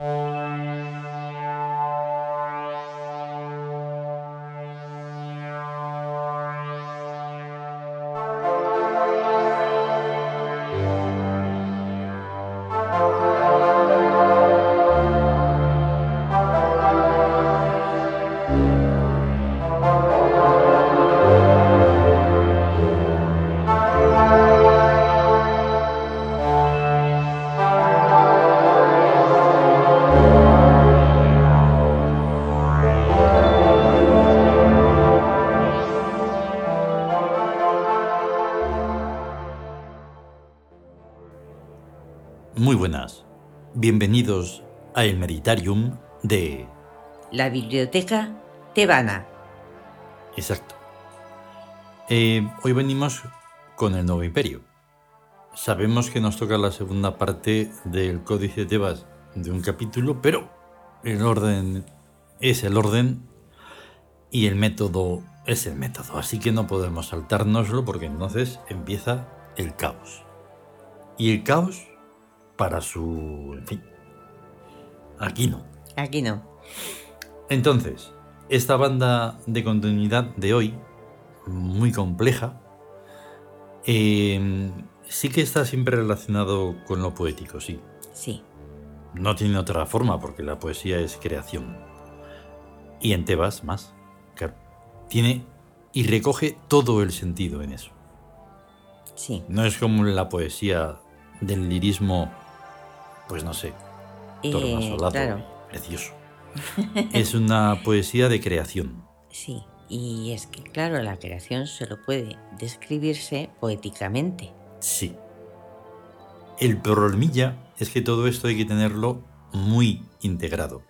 Muy Bienvenidos a El Meritarium de... La biblioteca tebana. Exacto. Eh, hoy venimos con el Nuevo Imperio. Sabemos que nos toca la segunda parte del Códice de Tebas de un capítulo, pero el orden es el orden y el método es el método. Así que no podemos saltárnoslo porque entonces empieza el caos. Y el caos para su... En fin. Aquí no. Aquí no. Entonces, esta banda de continuidad de hoy, muy compleja, eh, sí que está siempre relacionado con lo poético, sí. Sí. No tiene otra forma porque la poesía es creación. Y en Tebas más. Claro. Tiene y recoge todo el sentido en eso. Sí. No es como la poesía del lirismo, pues no sé, Eh, claro. precioso. es una poesía de creación. Sí. Y es que, claro, la creación solo puede describirse poéticamente. Sí. El problemilla es que todo esto hay que tenerlo muy integrado.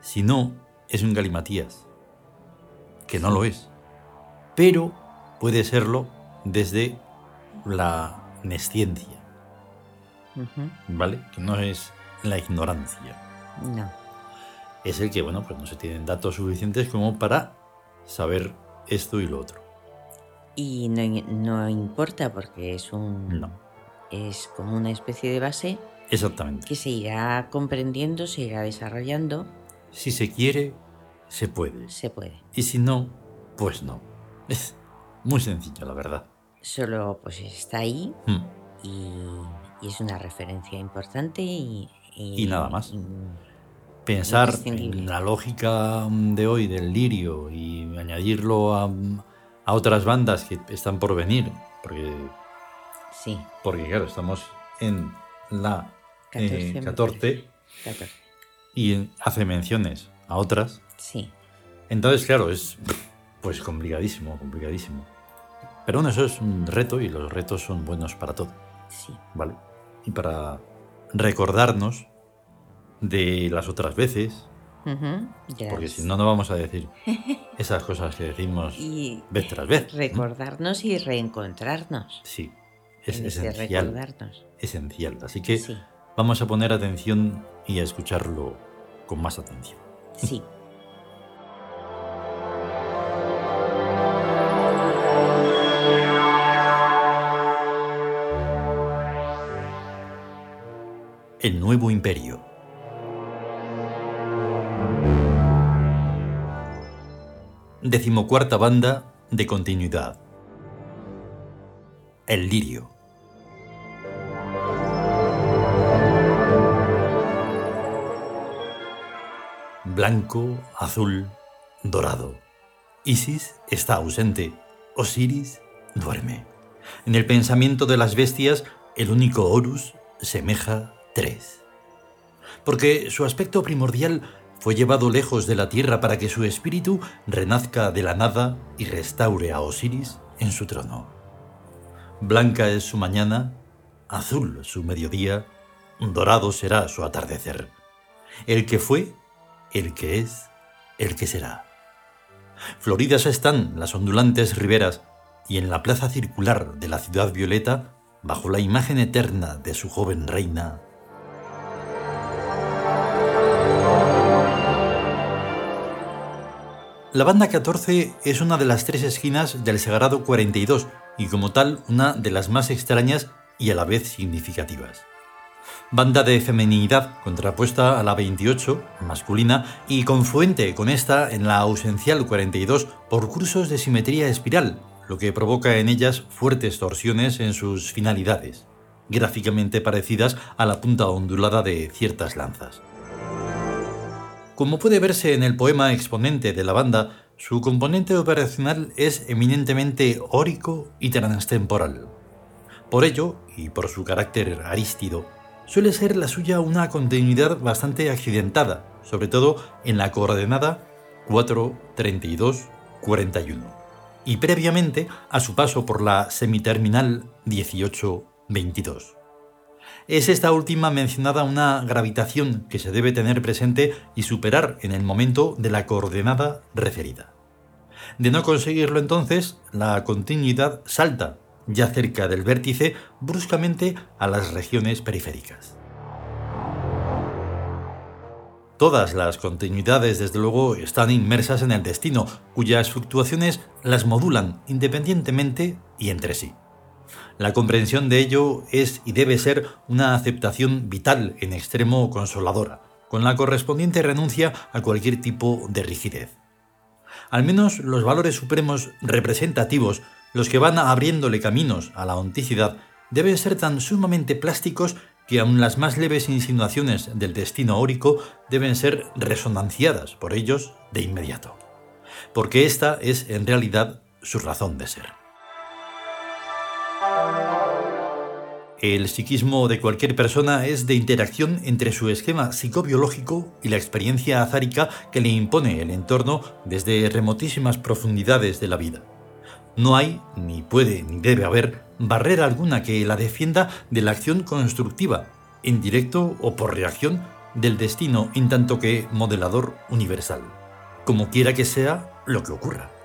Si no, es un galimatías. Que no lo es. Pero puede serlo desde la nesciencia, ¿vale? Que no es la ignorancia. No. Es el que, bueno, pues no se tienen datos suficientes como para saber esto y lo otro. Y no, no importa porque es un. No. Es como una especie de base Exactamente. que se irá comprendiendo, se irá desarrollando. Si se quiere, se puede. Se puede. Y si no, pues no. Es muy sencillo, la verdad. Solo pues está ahí Hmm. y, y es una referencia importante y. Y nada más. y- Pensar en la lógica mm, de hoy del lirio y añadirlo a, a otras bandas que están por venir, porque, sí, porque claro, estamos en la 14, eh, me 14 parece. 14. y hace menciones a otras. Sí, Entonces, claro, es pues complicadísimo, complicadísimo. Pero bueno, eso es un reto y los retos son buenos para todo. sí. ¿vale? Y para recordarnos de las otras veces, porque si no, no vamos a decir esas cosas que decimos Y vez tras vez. ¿no? recordarnos y reencontrarnos. Sí, es en ese esencial, recordarnos. esencial. Así que Sí, vamos a poner atención y a escucharlo con más atención. sí. El nuevo imperio. Decimocuarta banda de continuidad. El lirio. Blanco, azul, dorado. Isis está ausente. Osiris duerme. En el pensamiento de las bestias, el único Horus semeja tres. Porque su aspecto primordial fue llevado lejos de la tierra para que su espíritu renazca de la nada y restaure a Osiris en su trono. Blanca es su mañana, azul su mediodía, dorado será su atardecer. El que fue, el que es, el que será. Floridas están las ondulantes riberas y en la plaza circular de la ciudad violeta, bajo la imagen eterna de su joven reina, La banda 14 es una de las tres esquinas del Sagrado 42 y como tal una de las más extrañas y a la vez significativas. Banda de feminidad contrapuesta a la 28, masculina, y confluente con esta en la ausencial 42 por cursos de simetría espiral, lo que provoca en ellas fuertes torsiones en sus finalidades, gráficamente parecidas a la punta ondulada de ciertas lanzas. Como puede verse en el poema exponente de la banda, su componente operacional es eminentemente órico y transtemporal. Por ello, y por su carácter arístido, suele ser la suya una continuidad bastante accidentada, sobre todo en la coordenada 43241 y previamente a su paso por la semiterminal 1822. Es esta última mencionada una gravitación que se debe tener presente y superar en el momento de la coordenada referida. De no conseguirlo entonces, la continuidad salta, ya cerca del vértice, bruscamente a las regiones periféricas. Todas las continuidades, desde luego, están inmersas en el destino, cuyas fluctuaciones las modulan independientemente y entre sí. La comprensión de ello es y debe ser una aceptación vital en extremo consoladora, con la correspondiente renuncia a cualquier tipo de rigidez. Al menos los valores supremos representativos, los que van abriéndole caminos a la onticidad, deben ser tan sumamente plásticos que aun las más leves insinuaciones del destino órico deben ser resonanciadas por ellos de inmediato, porque esta es en realidad su razón de ser. El psiquismo de cualquier persona es de interacción entre su esquema psicobiológico y la experiencia azárica que le impone el entorno desde remotísimas profundidades de la vida. No hay, ni puede, ni debe haber barrera alguna que la defienda de la acción constructiva, en directo o por reacción del destino en tanto que modelador universal, como quiera que sea lo que ocurra.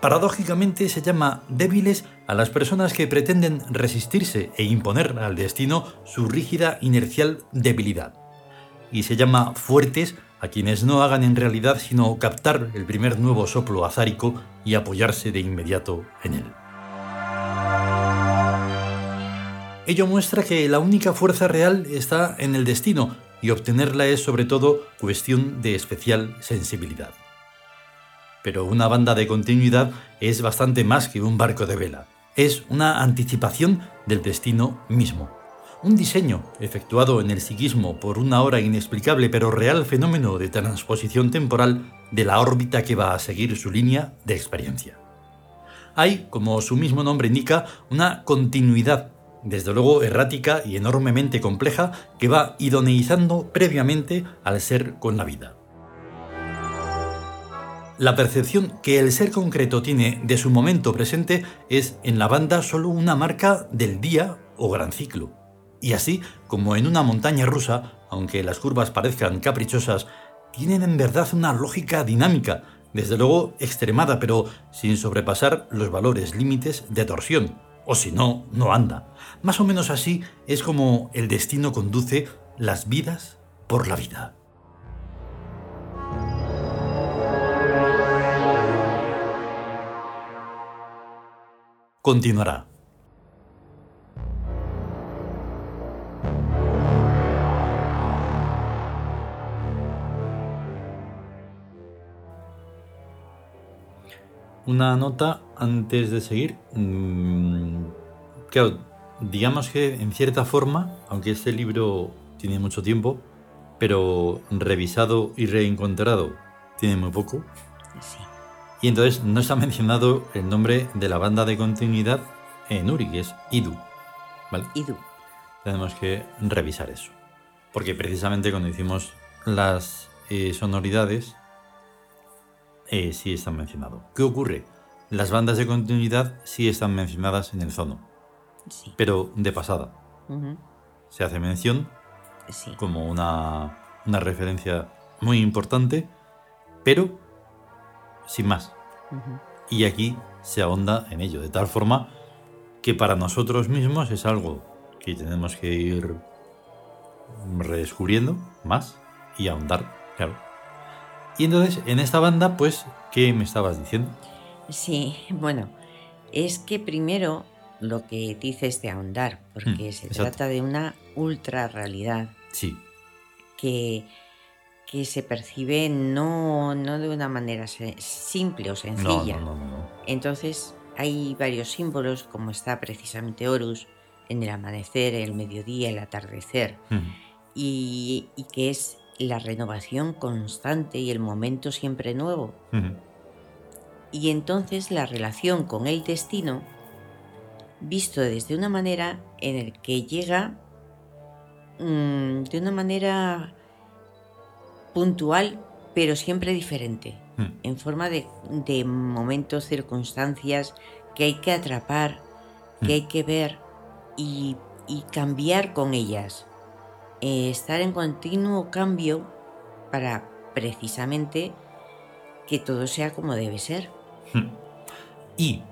Paradójicamente se llama débiles a las personas que pretenden resistirse e imponer al destino su rígida inercial debilidad, y se llama fuertes a quienes no hagan en realidad sino captar el primer nuevo soplo azárico y apoyarse de inmediato en él. Ello muestra que la única fuerza real está en el destino y obtenerla es sobre todo cuestión de especial sensibilidad. Pero una banda de continuidad es bastante más que un barco de vela. Es una anticipación del destino mismo. Un diseño efectuado en el psiquismo por una hora inexplicable pero real fenómeno de transposición temporal de la órbita que va a seguir su línea de experiencia. Hay, como su mismo nombre indica, una continuidad, desde luego errática y enormemente compleja, que va idoneizando previamente al ser con la vida. La percepción que el ser concreto tiene de su momento presente es en la banda solo una marca del día o gran ciclo y así, como en una montaña rusa, aunque las curvas parezcan caprichosas, tienen en verdad una lógica dinámica, desde luego extremada, pero sin sobrepasar los valores límites de torsión, o si no, no anda. Más o menos así es como el destino conduce las vidas por la vida. Continuará. una nota antes de seguir. Mm, claro, digamos que en cierta forma, aunque este libro tiene mucho tiempo, pero revisado y reencontrado tiene muy poco. Y entonces no está mencionado el nombre de la banda de continuidad en Uri, que es Idu. ¿Vale? Idu. Tenemos que revisar eso. Porque precisamente cuando hicimos las eh, sonoridades, eh, sí están mencionados. ¿Qué ocurre? Las bandas de continuidad sí están mencionadas en el zono, pero de pasada. Se hace mención como una, referencia muy importante, pero sin más. Y aquí se ahonda en ello, de tal forma que para nosotros mismos es algo que tenemos que ir redescubriendo más y ahondar, claro. Y entonces, en esta banda, pues, ¿qué me estabas diciendo? Sí, bueno, es que primero lo que dices de ahondar, porque hmm, se trata de una ultra realidad Sí. que, que se percibe no, no de una manera simple o sencilla. no, no. Entonces hay varios símbolos, como está precisamente Horus, en el amanecer, el mediodía, el atardecer, y, y que es la renovación constante y el momento siempre nuevo. Y entonces la relación con el destino, visto desde una manera en el que llega mm, de una manera puntual, pero siempre diferente, Ujú. en forma de, de momentos, circunstancias que hay que atrapar, que hay que ver y, y cambiar con ellas. Eh, estar en continuo cambio para precisamente que todo sea como debe ser. Y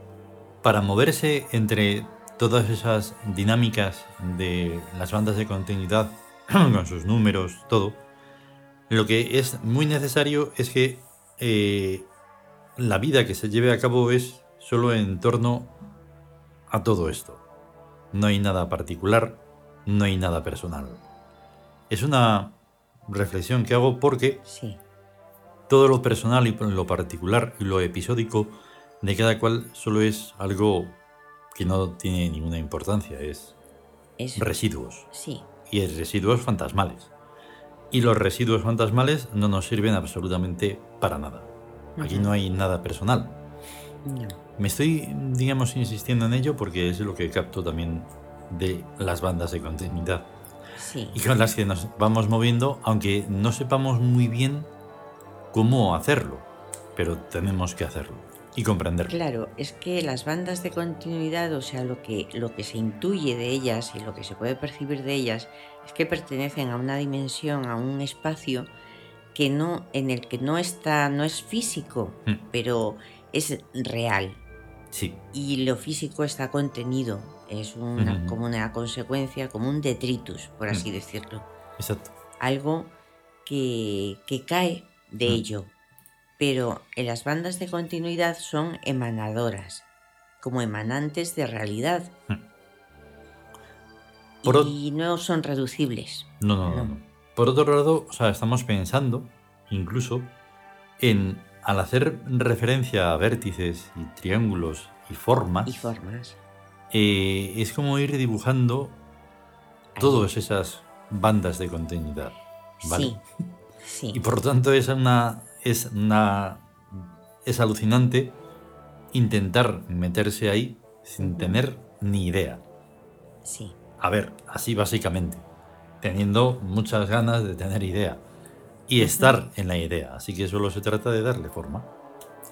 para moverse entre todas esas dinámicas de las bandas de continuidad, con sus números, todo, lo que es muy necesario es que eh, la vida que se lleve a cabo es solo en torno a todo esto. No hay nada particular, no hay nada personal. Es una reflexión que hago porque Sí, todo lo personal y lo particular y lo episódico de cada cual solo es algo que no tiene ninguna importancia, es es residuos. sí, Y es residuos fantasmales. Y los residuos fantasmales no nos sirven absolutamente para nada. Aquí no hay nada personal. no, Me estoy, digamos, insistiendo en ello porque es lo que capto también de las bandas de continuidad. Sí, y con las que nos vamos moviendo, aunque no sepamos muy bien cómo hacerlo, pero tenemos que hacerlo y comprenderlo. Claro, es que las bandas de continuidad, o sea, lo que, lo que se intuye de ellas y lo que se puede percibir de ellas es que pertenecen a una dimensión, a un espacio que no, en el que no está, no es físico, Mm. pero es real. Sí, Y lo físico está contenido, es una, como una consecuencia, como un detritus, por así Mm. decirlo. exacto. Algo que, que cae de Mm. ello. Pero en las bandas de continuidad son emanadoras, como emanantes de realidad. Mm. Por y no son reducibles. No, no, no, No. no. Por otro lado, o sea, estamos pensando incluso en, al hacer referencia a vértices y triángulos y formas, Y formas. eh, es como ir dibujando Ahí. todas esas bandas de continuidad. ¿vale? Sí. Sí. Y por lo tanto es una, es una es alucinante intentar meterse ahí sin tener ni idea. sí. A ver, así básicamente, teniendo muchas ganas de tener idea y estar en la idea. Así que solo se trata de darle forma.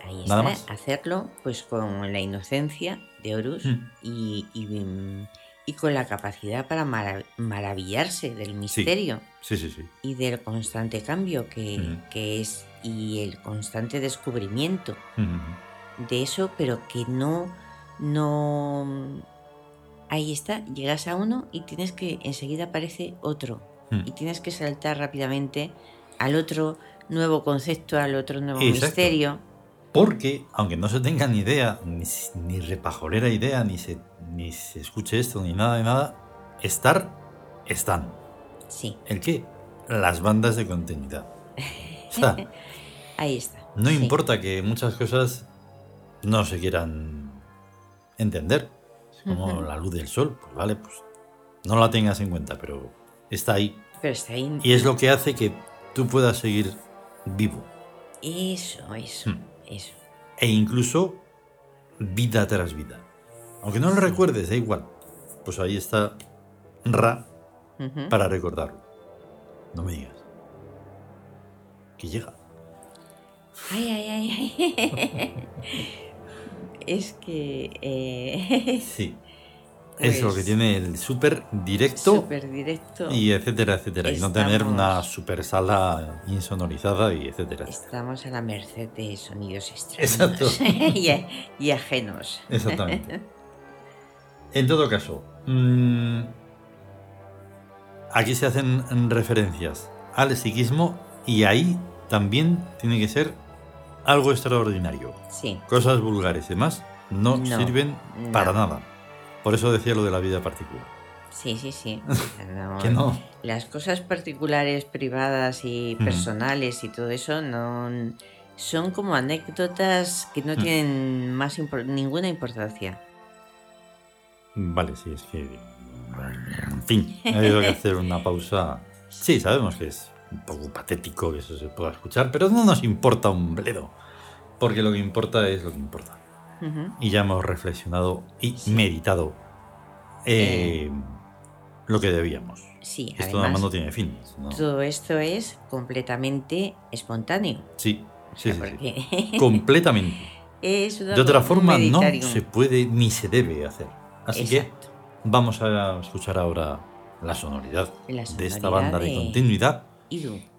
Ahí Nada está. más. Hacerlo pues con la inocencia de Horus Mm. y, y, mm, y con la capacidad para mara- maravillarse del misterio. Sí, sí, sí. y del constante cambio que, que es y el constante descubrimiento de eso, pero que no, no, ahí está, llegas a uno y tienes que, enseguida aparece otro Mm. y tienes que saltar rápidamente al otro nuevo concepto, al otro nuevo Exacto. misterio. Porque, aunque no se tenga ni idea, ni, ni repajolera idea, ni se, ni se escuche esto, ni nada de nada, estar, están. Sí, ¿El qué? Las bandas de continuidad. Ahí está. no sí. importa que muchas cosas no se quieran entender. Como la luz del sol, pues vale, pues no la tengas en cuenta, pero está ahí. Pero está ahí. Y es lo que hace que tú puedas seguir vivo. Eso, eso, Hmm. eso. E incluso vida tras vida. Aunque no lo recuerdes, da igual. Pues ahí está Ra para recordarlo. No me digas. Que llega. Ay, ay, ay, ay. es que. Eh, Sí. es lo que Pues- tiene el súper directo Súper directo. y etcétera, etcétera. Y no tener una super sala insonorizada y etcétera. Estamos a la merced de sonidos extraños y, y ajenos. Exactamente. En todo caso, mm, aquí se hacen referencias al psiquismo y ahí también tiene que ser algo extraordinario. Sí, Cosas vulgares y demás no, No, sirven no. para nada. Por eso decía lo de la vida particular. Sí, sí, sí. No, Que no. Las cosas particulares, privadas y personales y todo eso no son como anécdotas que no Mm. tienen más impor- ninguna importancia. Vale, sí, es que. En fin, ha habido que hacer una pausa. Sí, sabemos que es un poco patético que eso se pueda escuchar, pero no nos importa un bledo. Porque lo que importa es lo que importa. Ujú. Y ya hemos reflexionado y meditado eh, lo que debíamos. Sí, Esto nada más además no tiene fin. ¿no? todo esto es completamente espontáneo. Sí, O sí, sea, sí, sí. porque Completamente. es De otra forma no se puede ni se debe hacer. Así Exacto. que vamos a escuchar ahora la sonoridad, La de esta sonoridad banda de de- continuidad.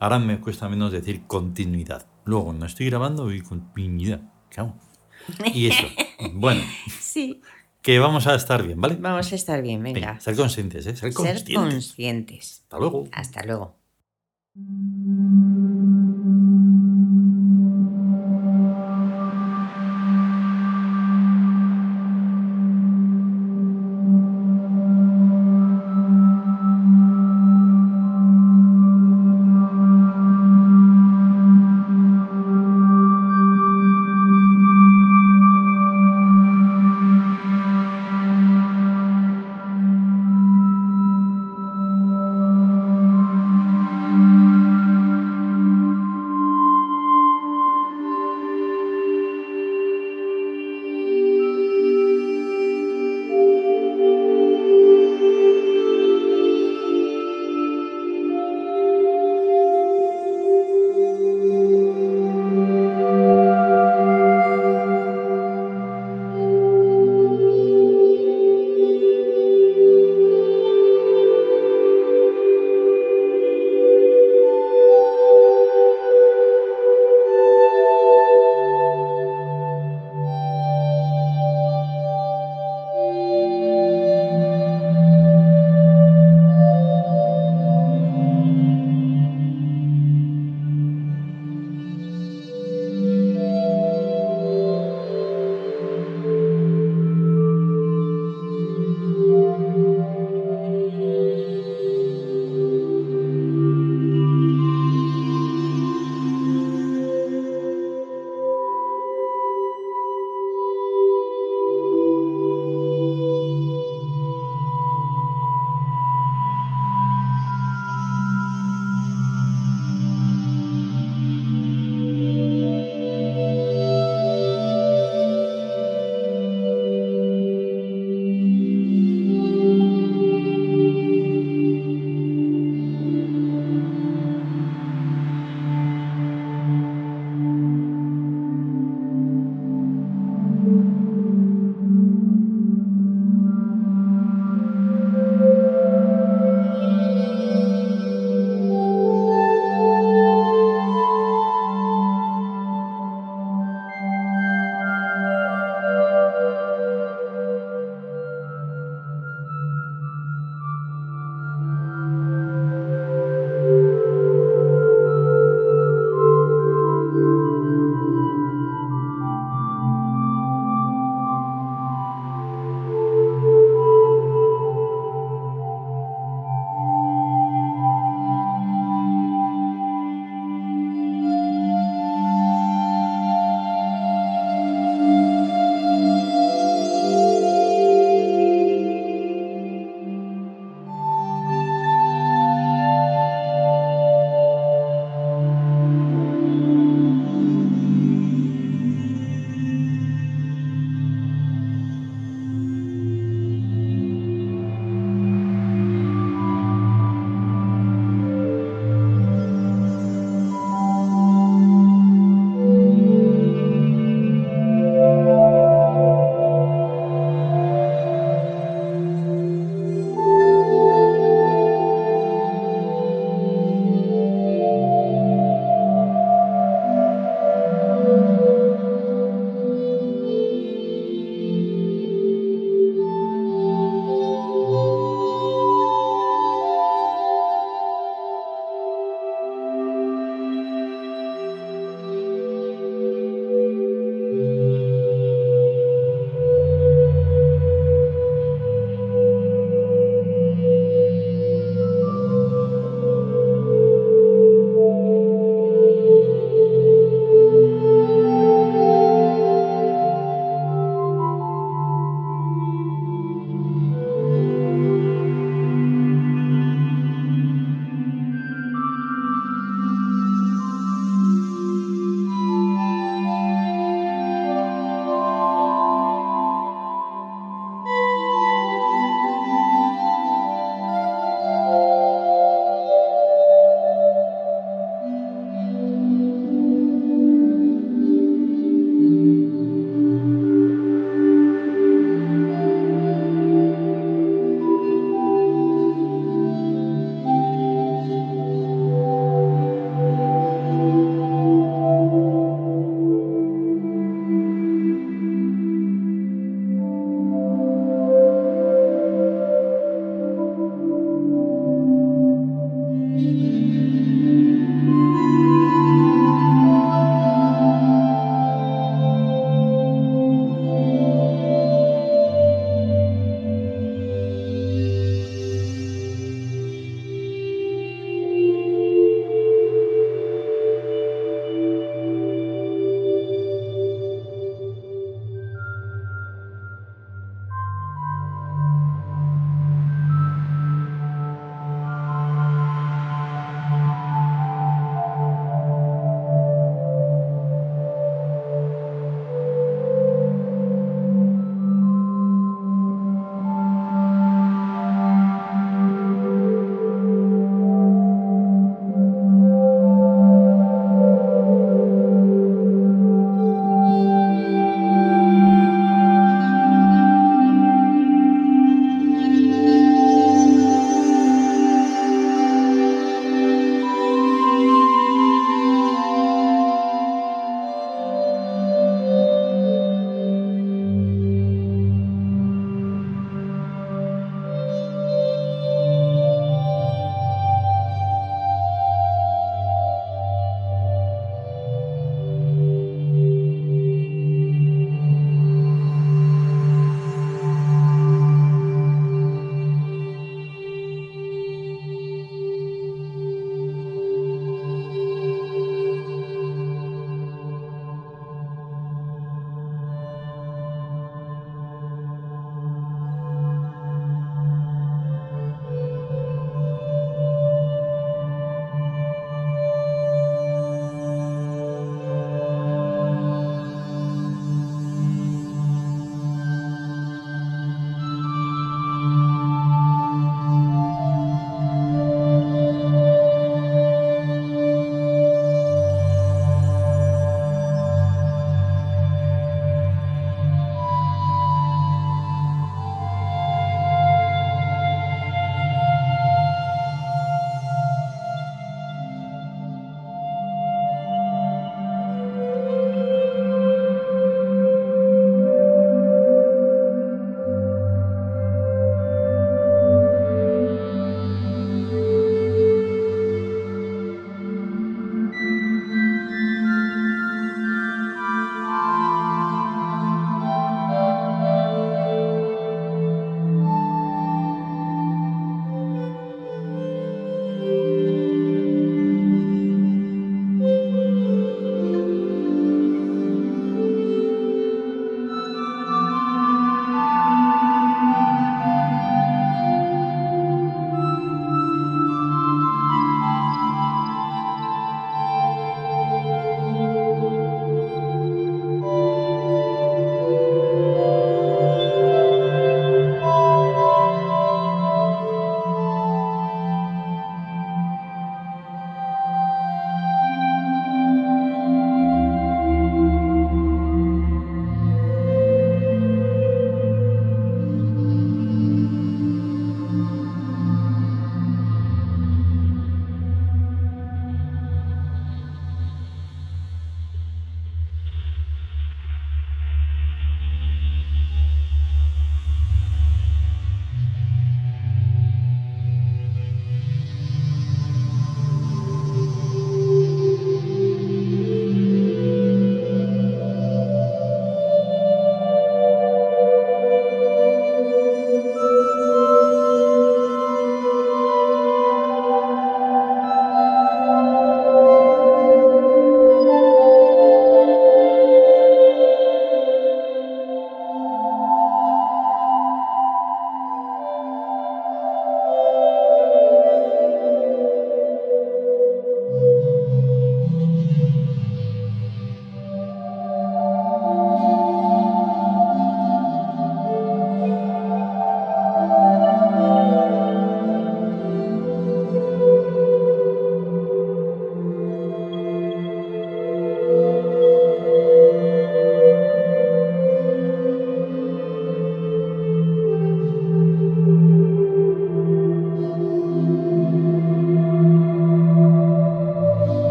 Ahora me cuesta menos decir continuidad. Luego no estoy grabando y continuidad. Claro. Y eso. Bueno, Sí, que vamos a estar bien, ¿vale? vamos a estar bien, venga. Venga, ser conscientes, ¿eh? Ser Ser conscientes. conscientes. Hasta luego. Hasta luego.